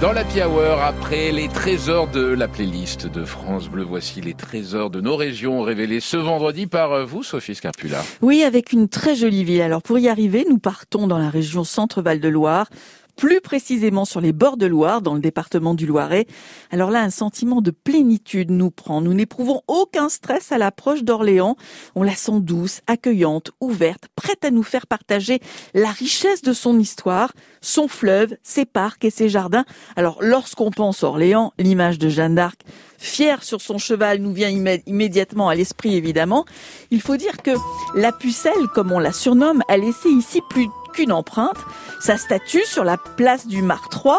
Dans la Hour, après les trésors de la playlist de France Bleu, voici les trésors de nos régions révélés ce vendredi par euh, vous, Sophie Scarpula. Oui, avec une très jolie ville. Alors pour y arriver, nous partons dans la région Centre-Val de Loire plus précisément sur les bords de Loire, dans le département du Loiret. Alors là, un sentiment de plénitude nous prend. Nous n'éprouvons aucun stress à l'approche d'Orléans. On la sent douce, accueillante, ouverte, prête à nous faire partager la richesse de son histoire, son fleuve, ses parcs et ses jardins. Alors lorsqu'on pense Orléans, l'image de Jeanne d'Arc fière sur son cheval nous vient immédiatement à l'esprit évidemment. Il faut dire que la pucelle, comme on la surnomme, a laissé ici plus qu'une empreinte. Sa statue sur la place du Marc III,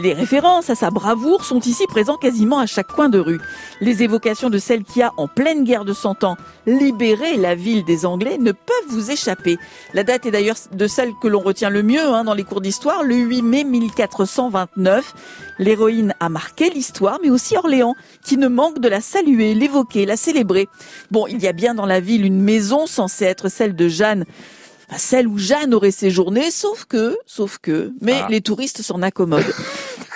les références à sa bravoure sont ici présents quasiment à chaque coin de rue. Les évocations de celle qui a, en pleine guerre de Cent Ans, libéré la ville des Anglais ne peuvent vous échapper. La date est d'ailleurs de celle que l'on retient le mieux hein, dans les cours d'histoire, le 8 mai 1429. L'héroïne a marqué l'histoire, mais aussi Orléans, qui ne manque de la saluer, l'évoquer, la célébrer. Bon, il y a bien dans la ville une maison censée être celle de Jeanne, celle où Jeanne aurait séjourné, sauf que, sauf que, mais ah. les touristes s'en accommodent.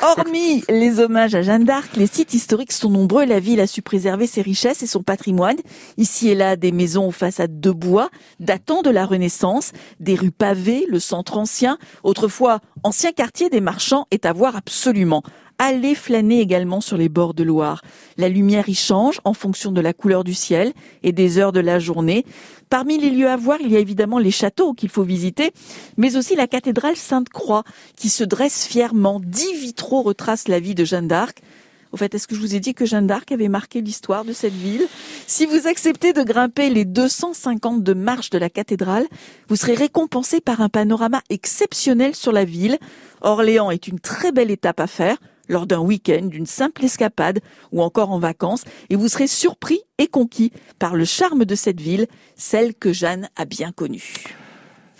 Hormis les hommages à Jeanne d'Arc, les sites historiques sont nombreux. La ville a su préserver ses richesses et son patrimoine. Ici et là, des maisons aux façades de bois datant de la Renaissance, des rues pavées, le centre ancien, autrefois ancien quartier des marchands, est à voir absolument. Allez flâner également sur les bords de Loire. La lumière y change en fonction de la couleur du ciel et des heures de la journée. Parmi les lieux à voir, il y a évidemment les châteaux qu'il faut visiter, mais aussi la cathédrale Sainte-Croix qui se dresse fièrement. Dix vitraux retracent la vie de Jeanne d'Arc. Au fait, est-ce que je vous ai dit que Jeanne d'Arc avait marqué l'histoire de cette ville? Si vous acceptez de grimper les 252 marches de la cathédrale, vous serez récompensé par un panorama exceptionnel sur la ville. Orléans est une très belle étape à faire lors d'un week-end, d'une simple escapade ou encore en vacances, et vous serez surpris et conquis par le charme de cette ville, celle que Jeanne a bien connue.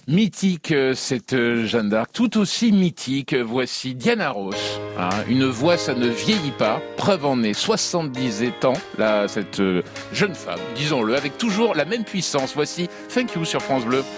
Mythique, euh, cette euh, Jeanne d'Arc, tout aussi mythique. Voici Diana Ross. Hein. une voix, ça ne vieillit pas. Preuve en est 70 ans, là, cette euh, jeune femme, disons-le, avec toujours la même puissance. Voici Thank You sur France Bleu.